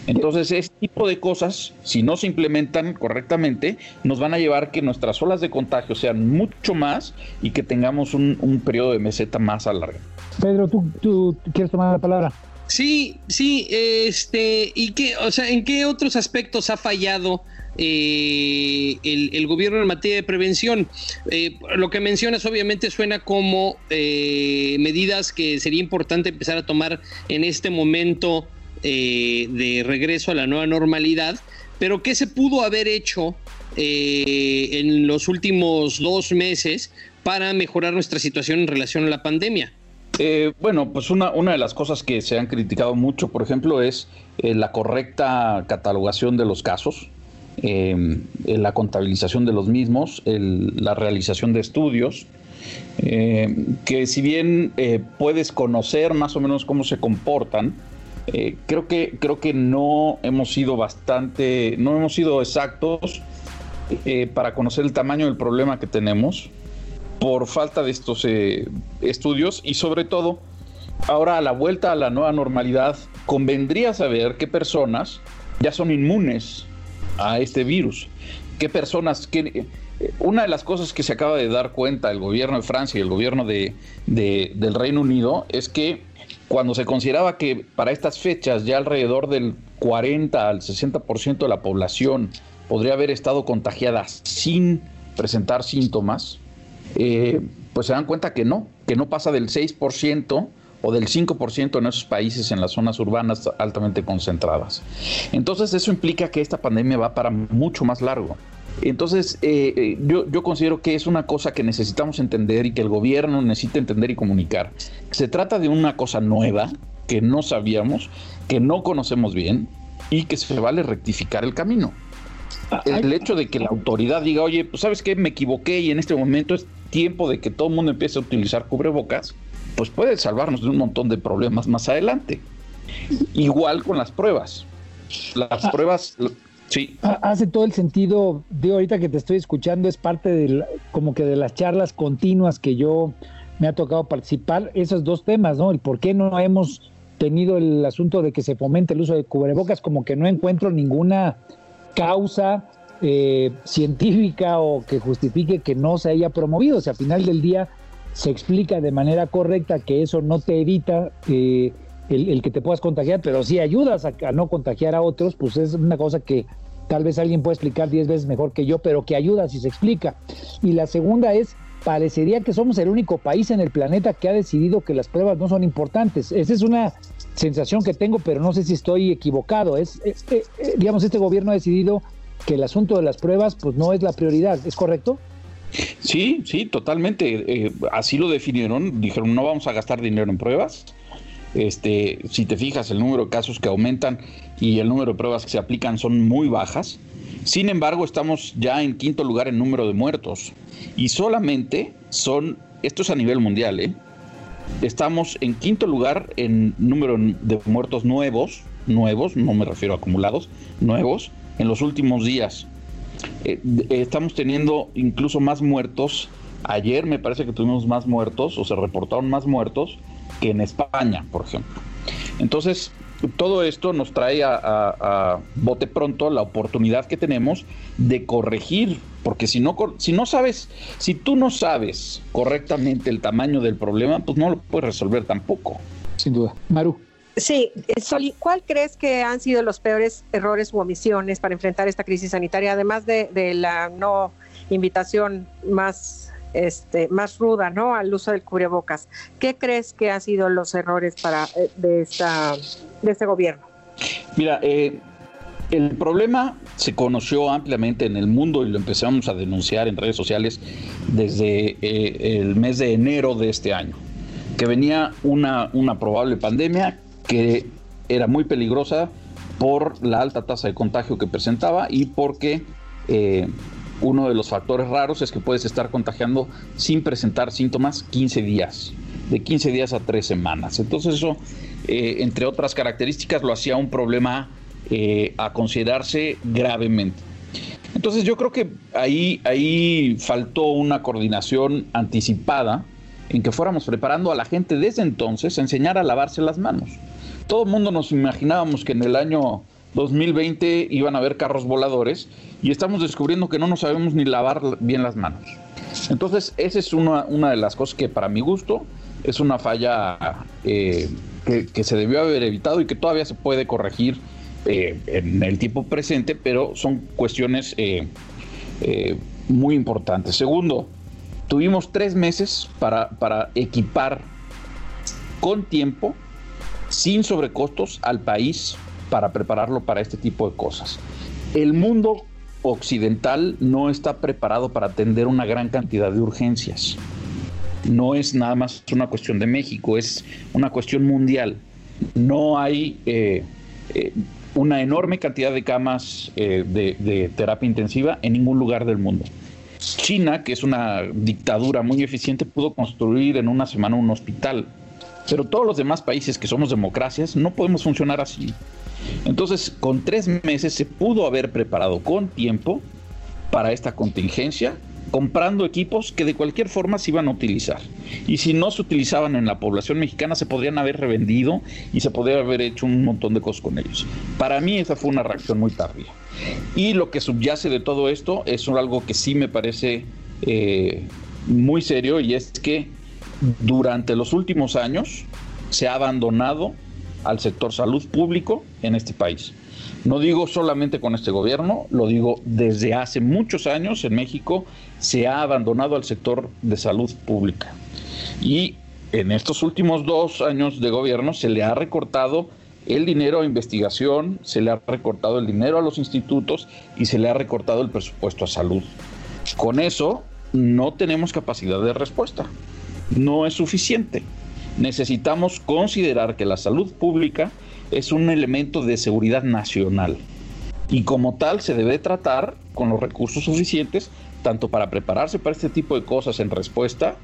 Entonces, este tipo de cosas, si no se implementan correctamente, nos van a llevar que nuestras olas de contagio sean mucho más y que tengamos un, periodo de meseta más alargado. Pedro, ¿tú, ¿tú, quieres tomar la palabra? Sí, sí, este, ¿y qué, o sea, en qué otros aspectos ha fallado eh, el, gobierno en materia de prevención. Eh, lo que mencionas obviamente suena como eh, medidas que sería importante empezar a tomar en este momento eh, de regreso a la nueva normalidad, pero ¿qué se pudo haber hecho eh, en los últimos dos meses para mejorar nuestra situación en relación a la pandemia? Eh, bueno, pues una, una de las cosas que se han criticado mucho, por ejemplo, es eh, la correcta catalogación de los casos, la contabilización de los mismos, la realización de estudios, que si bien puedes conocer más o menos cómo se comportan, eh, creo que creo que no hemos sido bastante, no hemos sido exactos eh, para conocer el tamaño del problema que tenemos por falta de estos eh, estudios y sobre todo ahora a la vuelta a la nueva normalidad convendría saber qué personas ya son inmunes a este virus, qué personas que una de las cosas que se acaba de dar cuenta el gobierno de Francia y el gobierno de, del Reino Unido es que cuando se consideraba que para estas fechas ya alrededor del 40 al 60% de la población podría haber estado contagiada sin presentar síntomas, eh, pues se dan cuenta que no, que no pasa del 6% o del 5% en esos países, en las zonas urbanas altamente concentradas. Entonces eso implica que esta pandemia va para mucho más largo. Entonces, eh, eh, yo, considero que es una cosa que necesitamos entender y que el gobierno necesita entender y comunicar. Se trata de una cosa nueva que no sabíamos, que no conocemos bien y que se vale rectificar el camino. Ah, el hecho de que la autoridad diga, oye, pues sabes qué, me equivoqué y en este momento es tiempo de que todo el mundo empiece a utilizar cubrebocas, pues puede salvarnos de un montón de problemas más adelante. Igual con las pruebas. Las ah. pruebas Sí. Hace todo el sentido, de ahorita que te estoy escuchando, es parte de como que de las charlas continuas que yo me ha tocado participar, esos dos temas, ¿no? El por qué no hemos tenido el asunto de que se fomente el uso de cubrebocas, como que no encuentro ninguna causa eh, científica o que justifique que no se haya promovido. O sea, al final del día se explica de manera correcta que eso no te evita eh, el, que te puedas contagiar, pero si ayudas a, no contagiar a otros, pues es una cosa que tal vez alguien puede explicar diez veces mejor que yo, pero que ayuda si se explica. Y la segunda es, parecería que somos el único país en el planeta que ha decidido que las pruebas no son importantes. Esa es una sensación que tengo, pero no sé si estoy equivocado. Es, eh, eh, digamos, este gobierno ha decidido que el asunto de las pruebas pues no es la prioridad, ¿es correcto? Sí, sí, totalmente. Eh, así lo definieron. Dijeron, no vamos a gastar dinero en pruebas. Este, si te fijas, el número de casos que aumentan y el número de pruebas que se aplican son muy bajas. Sin embargo, estamos ya en quinto lugar en número de muertos. Y solamente son, esto es a nivel mundial, ¿eh? estamos en quinto lugar en número de muertos nuevos, nuevos, no me refiero a acumulados, nuevos, en los últimos días. Eh, estamos teniendo incluso más muertos. Ayer me parece que tuvimos más muertos, o se reportaron más muertos que en España, por ejemplo. Entonces, todo esto nos trae a, bote pronto la oportunidad que tenemos de corregir, porque si no, si no sabes, si tú no sabes correctamente el tamaño del problema, pues no lo puedes resolver tampoco. Sin duda. Maru. Sí, Soli, ¿cuál crees que han sido los peores errores u omisiones para enfrentar esta crisis sanitaria, además de, de la no invitación más este, más ruda ¿no? al uso del cubrebocas. ¿Qué crees que han sido los errores para, eh, de, esta, de este gobierno? Mira, eh, el problema se conoció ampliamente en el mundo y lo empezamos a denunciar en redes sociales desde eh, el mes de enero de este año, que venía una, una probable pandemia que era muy peligrosa por la alta tasa de contagio que presentaba y porque uno de los factores raros es que puedes estar contagiando sin presentar síntomas 15 días, de 15 días a 3 semanas. Entonces eso, eh, entre otras características, lo hacía un problema eh, a considerarse gravemente. Entonces yo creo que ahí, ahí faltó una coordinación anticipada en que fuéramos preparando a la gente desde entonces a enseñar a lavarse las manos. Todo el mundo nos imaginábamos que en el año 2020 iban a haber carros voladores y estamos descubriendo que no nos sabemos ni lavar bien las manos. Entonces, esa es una, de las cosas que para mi gusto es una falla eh, que, se debió haber evitado y que todavía se puede corregir eh, en el tiempo presente, pero son cuestiones eh, muy importantes. Segundo, tuvimos tres meses para, para equipar con tiempo, sin sobrecostos, al país para prepararlo para este tipo de cosas. el mundo occidental no está preparado para atender una gran cantidad de urgencias. No es nada más una cuestión de México, es una cuestión mundial. No hay eh, eh, una enorme cantidad de camas eh, de, terapia intensiva en ningún lugar del mundo. China, que es una dictadura muy eficiente, pudo construir en una semana un hospital. Pero todos los demás países que somos democracias no podemos funcionar así. Entonces, con tres meses se pudo haber preparado con tiempo para esta contingencia, comprando equipos que de cualquier forma se iban a utilizar. Y si no se utilizaban en la población mexicana, se podrían haber revendido y se podría haber hecho un montón de cosas con ellos. Para mí esa fue una reacción muy tardía. Y lo que subyace de todo esto es algo que sí me parece eh, muy serio y es que durante los últimos años se ha abandonado al sector salud público en este país. No digo solamente con este gobierno, lo digo desde hace muchos años en México se ha abandonado al sector de salud pública. Y en estos últimos dos años de gobierno se le ha recortado el dinero a investigación, se le ha recortado el dinero a los institutos y se le ha recortado el presupuesto a salud. Con eso no tenemos capacidad de respuesta. No es suficiente necesitamos considerar que la salud pública es un elemento de seguridad nacional y como tal se debe tratar con los recursos suficientes tanto para prepararse para este tipo de cosas en respuesta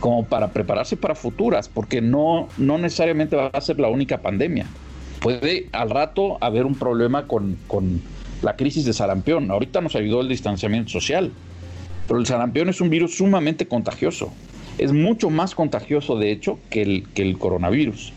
como para prepararse para futuras, porque no, no necesariamente va a ser la única pandemia. Puede al rato haber un problema con, con la crisis de sarampión. Ahorita nos ayudó el distanciamiento social, pero el sarampión es un virus sumamente contagioso es mucho más contagioso, de hecho, que el, coronavirus.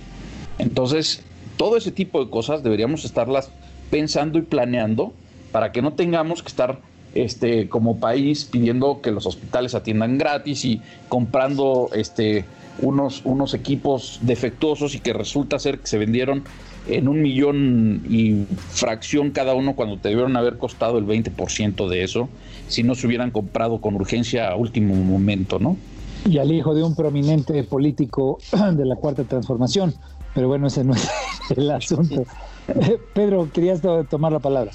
Entonces, todo ese tipo de cosas deberíamos estarlas pensando y planeando para que no tengamos que estar este, como país pidiendo que los hospitales atiendan gratis y comprando este, unos, unos equipos defectuosos y que resulta ser que se vendieron en un millón y fracción cada uno cuando te debieron haber costado el 20% de eso si no se hubieran comprado con urgencia a último momento, ¿no? Y al hijo de un prominente político de la Cuarta Transformación. Pero bueno, ese no es el asunto. Pedro, querías tomar la palabra.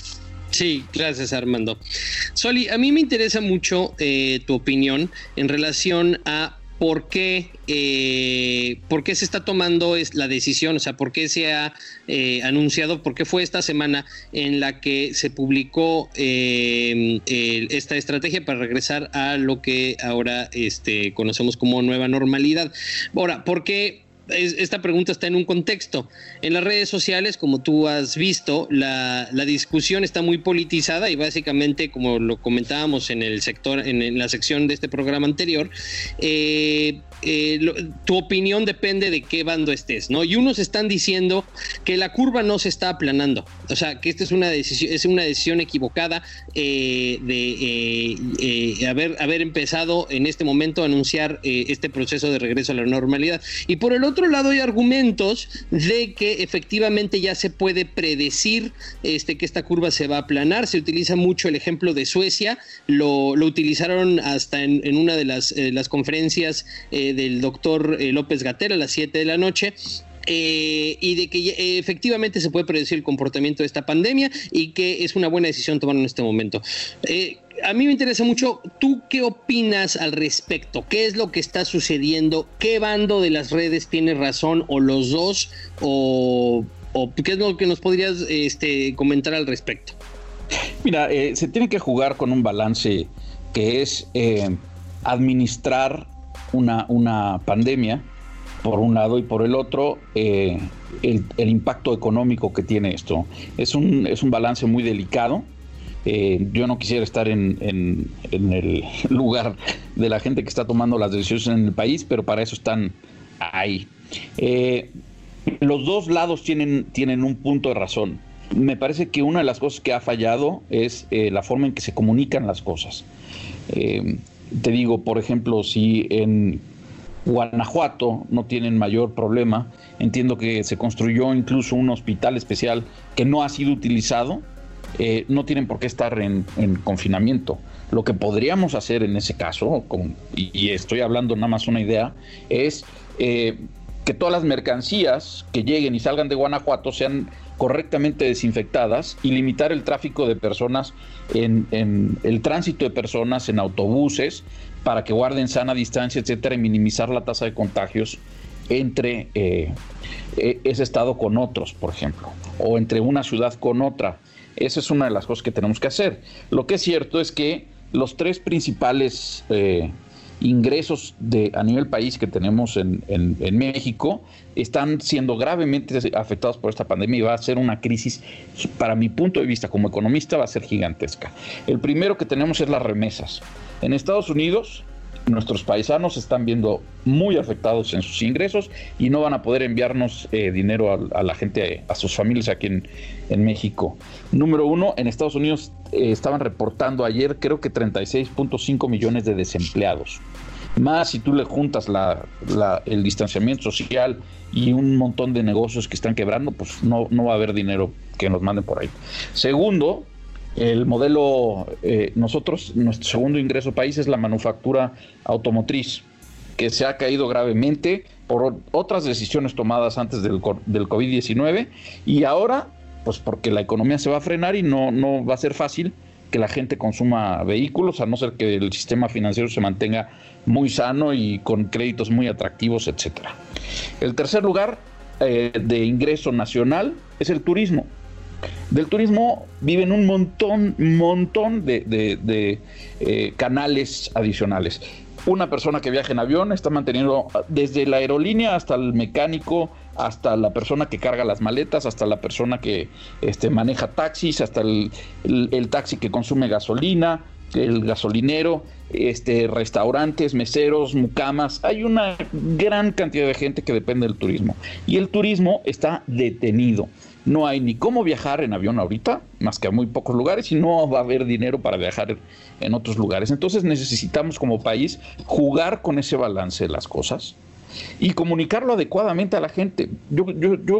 Sí, gracias Armando. Soli, a mí me interesa mucho eh, tu opinión en relación a por qué, eh, por qué se está tomando la decisión, o sea, por qué se ha eh, anunciado, por qué fue esta semana en la que se publicó eh, esta estrategia para regresar a lo que ahora este, conocemos como nueva normalidad. Ahora, ¿por qué esta pregunta está en un contexto. En las redes sociales, como tú has visto, la, discusión está muy politizada y básicamente, como lo comentábamos en el sector, en, la sección de este programa anterior, eh, eh, tu opinión depende de qué bando estés, ¿no? Y unos están diciendo que la curva no se está aplanando, o sea, que esta es una decisión, es una decisión equivocada eh, de haber, haber empezado en este momento a anunciar este proceso de regreso a la normalidad. Y por el otro lado hay argumentos de que efectivamente ya se puede predecir este, que esta curva se va a aplanar. Se utiliza mucho el ejemplo de Suecia, lo, utilizaron hasta en, una de las, eh, conferencias eh, del doctor eh, López Gatera a las 7 de la noche. y de que efectivamente se puede predecir el comportamiento de esta pandemia y que es una buena decisión tomarlo en este momento a mí me interesa mucho, ¿tú qué opinas al respecto? ¿Qué es lo que está sucediendo? ¿Qué bando de las redes tiene razón o los dos? ¿O, qué es lo que nos podrías este, comentar al respecto? Mira, eh, se tiene que jugar con un balance que es eh, administrar una, una, pandemia, por un lado, y por el otro, eh, el, impacto económico que tiene esto. Es un, es un balance muy delicado eh, yo no quisiera estar en, el lugar de la gente que está tomando las decisiones en el país, pero para eso están ahí. Eh, los dos lados tienen, tienen un punto de razón. Me parece que una de las cosas que ha fallado es la forma en que se comunican las cosas. Te digo, por ejemplo, si en Guanajuato no tienen mayor problema, entiendo que se construyó incluso un hospital especial que no ha sido utilizado eh, no tienen por qué estar en, confinamiento. Lo que podríamos hacer en ese caso, y, estoy hablando nada más una idea, es eh, que todas las mercancías que lleguen y salgan de Guanajuato sean correctamente desinfectadas y limitar el tráfico de personas en, el tránsito de personas en autobuses para que guarden sana distancia, etcétera, y minimizar la tasa de contagios entre eh, e, ese estado con otros, por ejemplo, o entre una ciudad con otra. Esa es una de las cosas que tenemos que hacer. Lo que es cierto es que los tres principales eh, ingresos de, a nivel país que tenemos en, México están siendo gravemente afectados por esta pandemia y va a ser una crisis, para mi punto de vista como economista, va a ser gigantesca. El primero que tenemos es las remesas. En Estados Unidos, nuestros paisanos están viendo muy afectados en sus ingresos y no van a poder enviarnos eh, dinero a, la gente, a sus familias aquí en, México. Número uno, en Estados Unidos eh, estaban reportando ayer creo que 36.5 millones de desempleados. Más si tú le juntas el distanciamiento social y un montón de negocios que están quebrando, pues no, no va a haber dinero que nos manden por ahí. Segundo, el modelo, eh, nosotros, nuestro segundo ingreso país es la manufactura automotriz, que se ha caído gravemente por otras decisiones tomadas antes del, del COVID-19 y ahora, pues porque la economía se va a frenar y no, no va a ser fácil que la gente consuma vehículos, a no ser que el sistema financiero se mantenga muy sano y con créditos muy atractivos, etcétera. El tercer lugar eh, de ingreso nacional es el turismo. Del turismo viven un montón, montón de, eh, canales adicionales. Una persona que viaja en avión está manteniendo desde la aerolínea hasta el mecánico, hasta la persona que carga las maletas, hasta la persona que este, maneja taxis, hasta el, taxi que consume gasolina, el gasolinero, este, restaurantes, meseros, mucamas. Hay una gran cantidad de gente que depende del turismo. Y el turismo está detenido no hay ni cómo viajar en avión ahorita, más que a muy pocos lugares, y no va a haber dinero para viajar en otros lugares. Entonces necesitamos como país jugar con ese balance de las cosas y comunicarlo adecuadamente a la gente. Yo,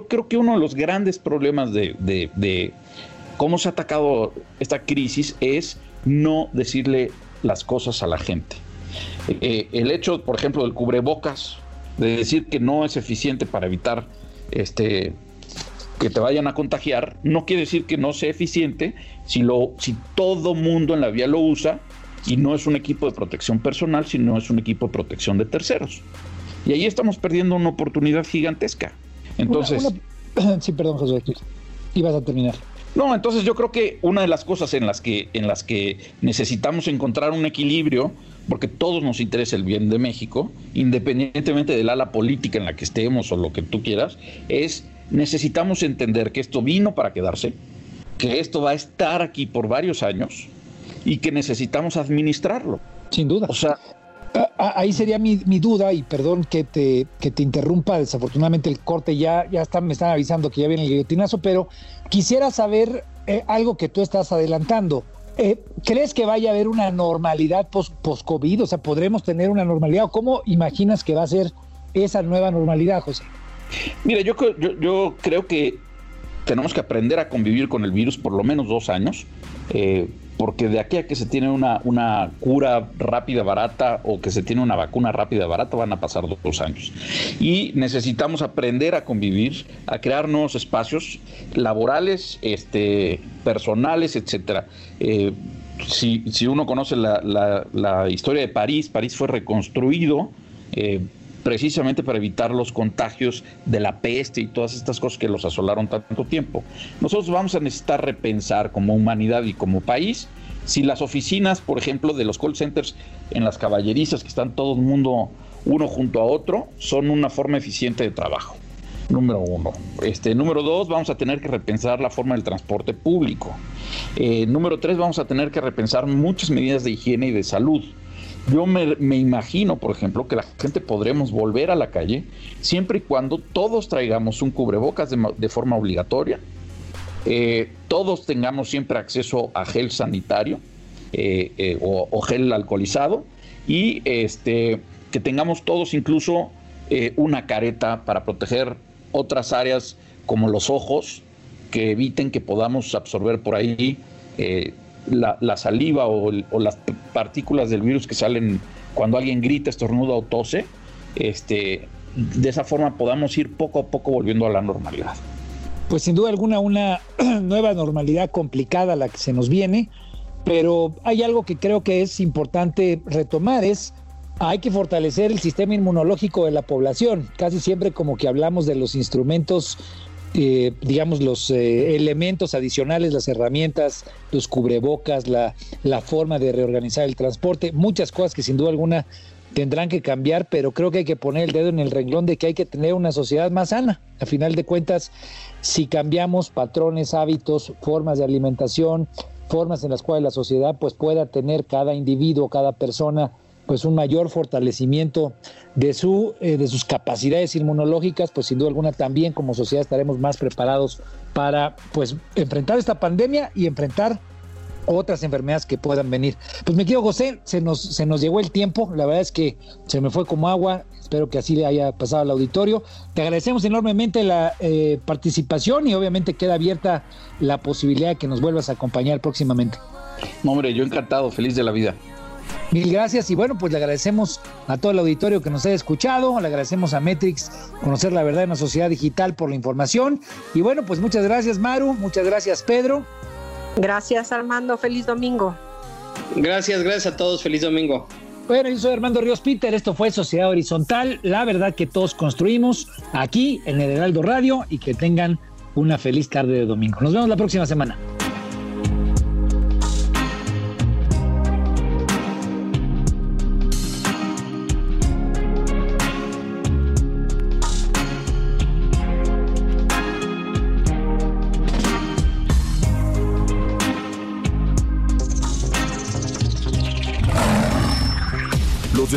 creo que uno de los grandes problemas de, cómo se ha atacado esta crisis es no decirle las cosas a la gente. Eh, el hecho, por ejemplo, del cubrebocas, de decir que no es eficiente para evitar este, que te vayan a contagiar, no quiere decir que no sea eficiente si, lo, si todo mundo en la vía lo usa y no es un equipo de protección personal, sino es un equipo de protección de terceros. Y ahí estamos perdiendo una oportunidad gigantesca. Entonces... Sí, perdón, José. Ibas a terminar. No, entonces yo creo que una de las cosas en las que, en las que necesitamos encontrar un equilibrio, porque todos nos interesa el bien de México, independientemente del ala política en la que estemos o lo que tú quieras, es necesitamos entender que esto vino para quedarse, que esto va a estar aquí por varios años y que necesitamos administrarlo. Sin duda. O sea, ahí sería mi, duda, y perdón que te, que te interrumpa, desafortunadamente el corte ya, ya está, me están avisando que ya viene el guillotinazo, pero quisiera saber eh, algo que tú estás adelantando. Eh, ¿Crees que vaya a haber una normalidad post-COVID? o sea, ¿podremos tener una normalidad? ¿O cómo imaginas que va a ser esa nueva normalidad, José? Mira, yo, yo, creo que tenemos que aprender a convivir con el virus por lo menos dos años, eh, porque de aquí a que se tiene una, cura rápida, barata, o que se tiene una vacuna rápida, barata, van a pasar dos años. Y necesitamos aprender a convivir, a crear nuevos espacios laborales, este, personales, etcétera. Eh, si, uno conoce la, la, historia de París, París fue reconstruido. Eh, precisamente para evitar los contagios de la peste y todas estas cosas que los asolaron tanto tiempo. Nosotros vamos a necesitar repensar como humanidad y como país si las oficinas, por ejemplo, de los call centers en las caballerizas, que están todo el mundo uno junto a otro, son una forma eficiente de trabajo. Número uno. Este, número dos, vamos a tener que repensar la forma del transporte público. Eh, número tres, vamos a tener que repensar muchas medidas de higiene y de salud. Yo me, imagino, por ejemplo, que la gente podremos volver a la calle siempre y cuando todos traigamos un cubrebocas de, forma obligatoria, eh, todos tengamos siempre acceso a gel sanitario eh, eh, o, gel alcoholizado y este, que tengamos todos incluso una careta para proteger otras áreas como los ojos, que eviten que podamos absorber por ahí la, saliva o, las partículas del virus que salen cuando alguien grita, estornuda o tose, este, de esa forma podamos ir poco a poco volviendo a la normalidad. Pues sin duda alguna una nueva normalidad complicada la que se nos viene, pero hay algo que creo que es importante retomar, es hay que fortalecer el sistema inmunológico de la población. Casi siempre como que hablamos de los instrumentos, eh, digamos, los eh, elementos adicionales, las herramientas, los cubrebocas, la, la forma de reorganizar el transporte, muchas cosas que sin duda alguna tendrán que cambiar, pero creo que hay que poner el dedo en el renglón de que hay que tener una sociedad más sana. A final de cuentas, si cambiamos patrones, hábitos, formas de alimentación, formas en las cuales la sociedad pues pueda tener cada individuo, cada persona pues un mayor fortalecimiento de su eh, de sus capacidades inmunológicas, pues sin duda alguna también como sociedad estaremos más preparados para pues enfrentar esta pandemia y enfrentar otras enfermedades que puedan venir. Pues me quiero José, se nos, se nos llegó el tiempo, la verdad es que se me fue como agua, espero que así le haya pasado al auditorio. Te agradecemos enormemente la eh, participación y obviamente queda abierta la posibilidad de que nos vuelvas a acompañar próximamente. No, hombre, yo encantado, feliz de la vida. Mil gracias y bueno, pues le agradecemos a todo el auditorio que nos haya escuchado, le agradecemos a Metrix Conocer la Verdad en la Sociedad Digital por la información y bueno, pues muchas gracias Maru, muchas gracias Pedro. Gracias Armando, feliz domingo. Gracias, gracias a todos, feliz domingo. Bueno, yo soy Armando Ríos Peter, esto fue Sociedad Horizontal, la verdad que todos construimos aquí en el Heraldo Radio y que tengan una feliz tarde de domingo. Nos vemos la próxima semana.